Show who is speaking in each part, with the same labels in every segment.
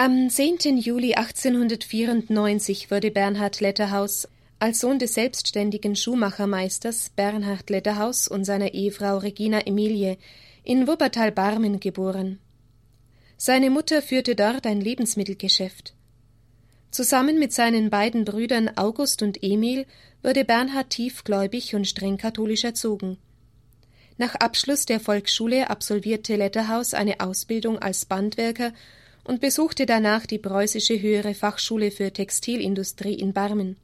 Speaker 1: Am 10. Juli 1894 wurde Bernhard Letterhaus als Sohn des selbstständigen Schuhmachermeisters Bernhard Letterhaus und seiner Ehefrau Regina Emilie in Wuppertal-Barmen geboren. Seine Mutter führte dort ein Lebensmittelgeschäft. Zusammen mit seinen beiden Brüdern August und Emil wurde Bernhard tiefgläubig und streng katholisch erzogen. Nach Abschluss der Volksschule absolvierte Letterhaus eine Ausbildung als Bandwerker und besuchte danach die Preußische Höhere Fachschule für Textilindustrie in Barmen.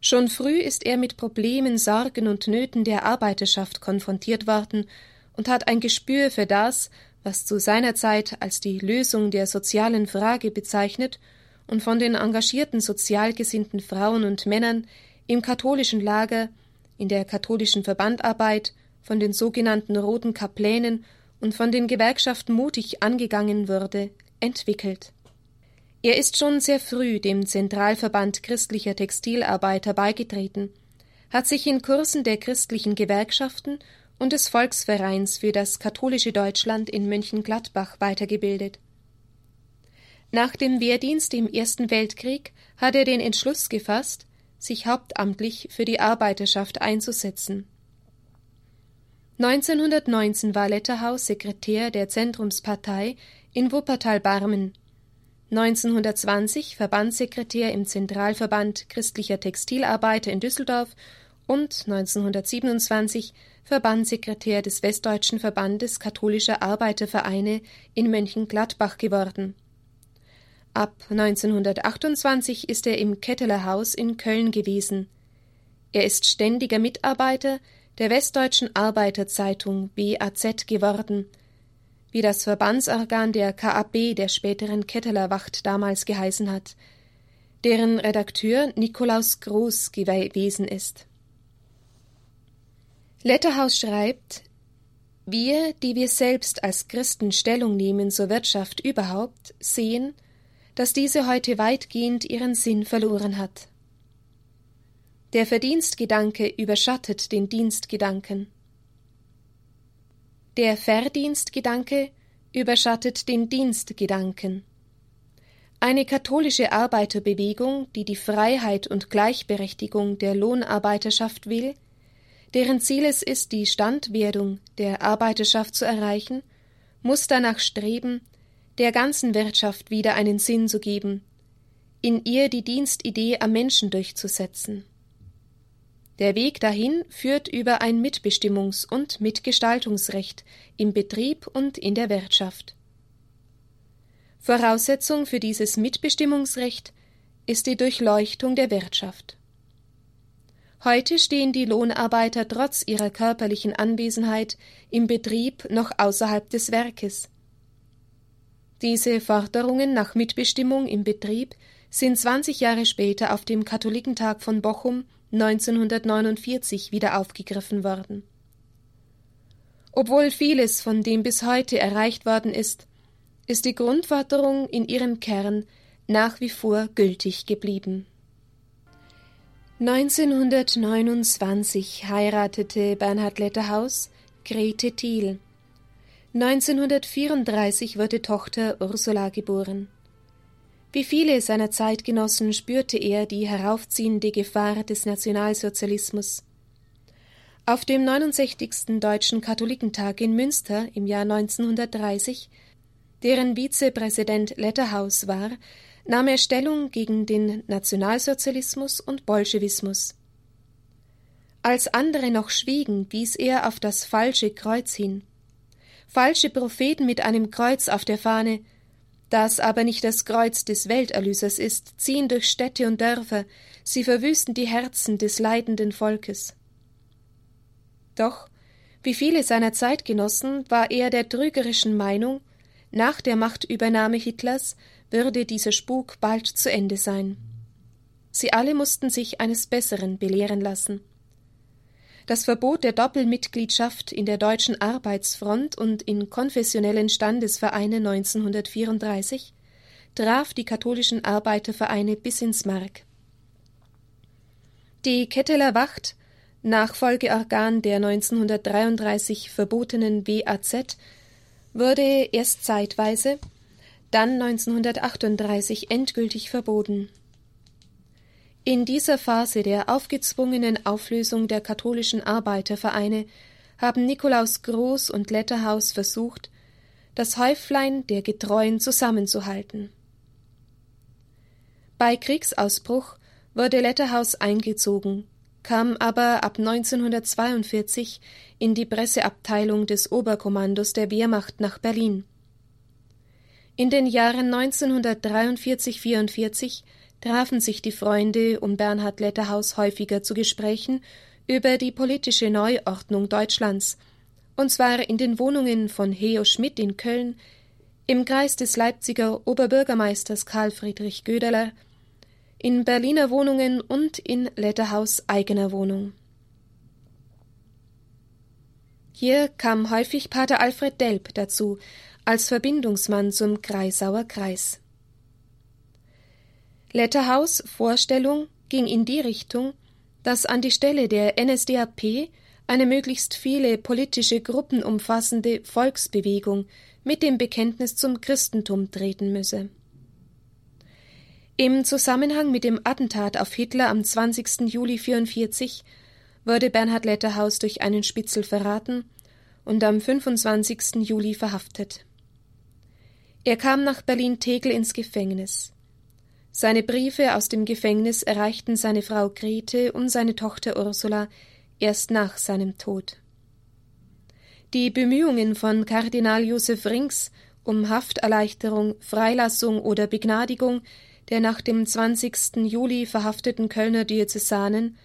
Speaker 1: Schon früh ist er mit Problemen, Sorgen und Nöten der Arbeiterschaft konfrontiert worden und hat ein Gespür für das, was zu seiner Zeit als die Lösung der sozialen Frage bezeichnet und von den engagierten sozial gesinnten Frauen und Männern im katholischen Lager, in der katholischen Verbandarbeit, von den sogenannten Roten Kaplänen und von den Gewerkschaften mutig angegangen wurde, entwickelt. Er ist schon sehr früh dem Zentralverband christlicher Textilarbeiter beigetreten, hat sich in Kursen der christlichen Gewerkschaften und des Volksvereins für das katholische Deutschland in Mönchengladbach weitergebildet. Nach dem Wehrdienst im Ersten Weltkrieg hat er den Entschluss gefasst, sich hauptamtlich für die Arbeiterschaft einzusetzen. 1919 war Letterhaus Sekretär der Zentrumspartei in Wuppertal-Barmen, 1920 Verbandssekretär im Zentralverband christlicher Textilarbeiter in Düsseldorf und 1927 Verbandssekretär des Westdeutschen Verbandes katholischer Arbeitervereine in Mönchengladbach geworden. Ab 1928 ist er im Ketteler Haus in Köln gewesen. Er ist ständiger Mitarbeiter der Westdeutschen Arbeiterzeitung WAZ geworden, wie das Verbandsorgan der KAB der späteren Kettelerwacht damals geheißen hat, deren Redakteur Nikolaus Groß gewesen ist. Letterhaus schreibt, wir, die wir selbst als Christen Stellung nehmen zur Wirtschaft überhaupt, sehen, dass diese heute weitgehend ihren Sinn verloren hat. Der Verdienstgedanke überschattet den Dienstgedanken. Der Verdienstgedanke überschattet den Dienstgedanken. Eine katholische Arbeiterbewegung, die die Freiheit und Gleichberechtigung der Lohnarbeiterschaft will, deren Ziel es ist, die Standwerdung der Arbeiterschaft zu erreichen, muss danach streben, der ganzen Wirtschaft wieder einen Sinn zu geben, in ihr die Dienstidee am Menschen durchzusetzen. Der Weg dahin führt über ein Mitbestimmungs- und Mitgestaltungsrecht im Betrieb und in der Wirtschaft. Voraussetzung für dieses Mitbestimmungsrecht ist die Durchleuchtung der Wirtschaft. Heute stehen die Lohnarbeiter trotz ihrer körperlichen Anwesenheit im Betrieb noch außerhalb des Werkes. Diese Forderungen nach Mitbestimmung im Betrieb sind 20 Jahre später auf dem Katholikentag von Bochum 1949 wieder aufgegriffen worden. Obwohl vieles von dem bis heute erreicht worden ist, ist die Grundforderung in ihrem Kern nach wie vor gültig geblieben. 1929 heiratete Bernhard Letterhaus Grete Thiel. 1934 wurde Tochter Ursula geboren. Wie viele seiner Zeitgenossen spürte er die heraufziehende Gefahr des Nationalsozialismus. Auf dem 69. Deutschen Katholikentag in Münster im Jahr 1930, deren Vizepräsident Letterhaus war, nahm er Stellung gegen den Nationalsozialismus und Bolschewismus. Als andere noch schwiegen, wies er auf das falsche Kreuz hin. Falsche Propheten mit einem Kreuz auf der Fahne das aber nicht das Kreuz des Welterlösers ist, ziehen durch Städte und Dörfer, sie verwüsten die Herzen des leidenden Volkes. Doch, wie viele seiner Zeitgenossen, war er der trügerischen Meinung, nach der Machtübernahme Hitlers würde dieser Spuk bald zu Ende sein. Sie alle mussten sich eines Besseren belehren lassen. Das Verbot der Doppelmitgliedschaft in der Deutschen Arbeitsfront und in konfessionellen Standesvereine 1934 traf die katholischen Arbeitervereine bis ins Mark. Die Ketteler Wacht, Nachfolgeorgan der 1933 verbotenen WAZ, wurde erst zeitweise, dann 1938 endgültig verboten. In dieser Phase der aufgezwungenen Auflösung der katholischen Arbeitervereine haben Nikolaus Groß und Letterhaus versucht, das Häuflein der Getreuen zusammenzuhalten. Bei Kriegsausbruch wurde Letterhaus eingezogen, kam aber ab 1942 in die Presseabteilung des Oberkommandos der Wehrmacht nach Berlin. In den Jahren 1943-44 trafen sich die Freunde um Bernhard Letterhaus häufiger zu Gesprächen über die politische Neuordnung Deutschlands, und zwar in den Wohnungen von Heo Schmidt in Köln, im Kreis des Leipziger Oberbürgermeisters Karl Friedrich Gödeler, in Berliner Wohnungen und in Letterhaus eigener Wohnung. Hier kam häufig Pater Alfred Delp dazu, als Verbindungsmann zum Kreisauer Kreis. Letterhaus Vorstellung ging in die Richtung, dass an die Stelle der NSDAP eine möglichst viele politische Gruppen umfassende Volksbewegung mit dem Bekenntnis zum Christentum treten müsse. Im Zusammenhang mit dem Attentat auf Hitler am 20. Juli 1944 wurde Bernhard Letterhaus durch einen Spitzel verraten und am 25. Juli verhaftet. Er kam nach Berlin-Tegel ins Gefängnis. Seine Briefe aus dem Gefängnis erreichten seine Frau Grete und seine Tochter Ursula erst nach seinem Tod. Die Bemühungen von Kardinal Josef Rings um Hafterleichterung, Freilassung oder Begnadigung der nach dem 20. Juli verhafteten Kölner Diözesanen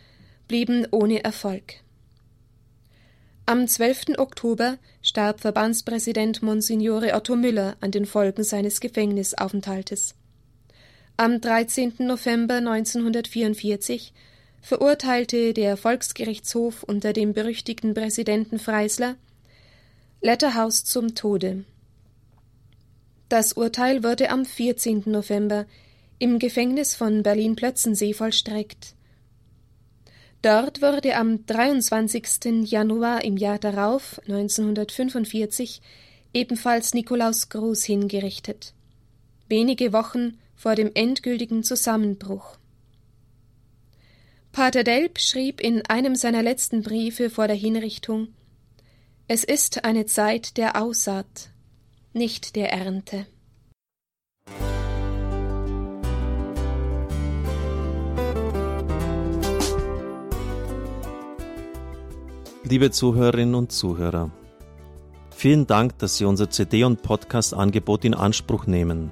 Speaker 1: blieben ohne Erfolg. Am 12. Oktober starb Verbandspräsident Monsignore Otto Müller an den Folgen seines Gefängnisaufenthaltes. Am 13. November 1944 verurteilte der Volksgerichtshof unter dem berüchtigten Präsidenten Freisler Letterhaus zum Tode. Das Urteil wurde am 14. November im Gefängnis von Berlin-Plötzensee vollstreckt. Dort wurde am 23. Januar im Jahr darauf, 1945, ebenfalls Nikolaus Gruß hingerichtet. Wenige Wochen vor dem endgültigen Zusammenbruch. Pater Delp schrieb in einem seiner letzten Briefe vor der Hinrichtung Es ist eine Zeit der Aussaat, nicht der Ernte.
Speaker 2: Liebe Zuhörerinnen und Zuhörer, vielen Dank, dass Sie unser CD- und Podcast-Angebot in Anspruch nehmen.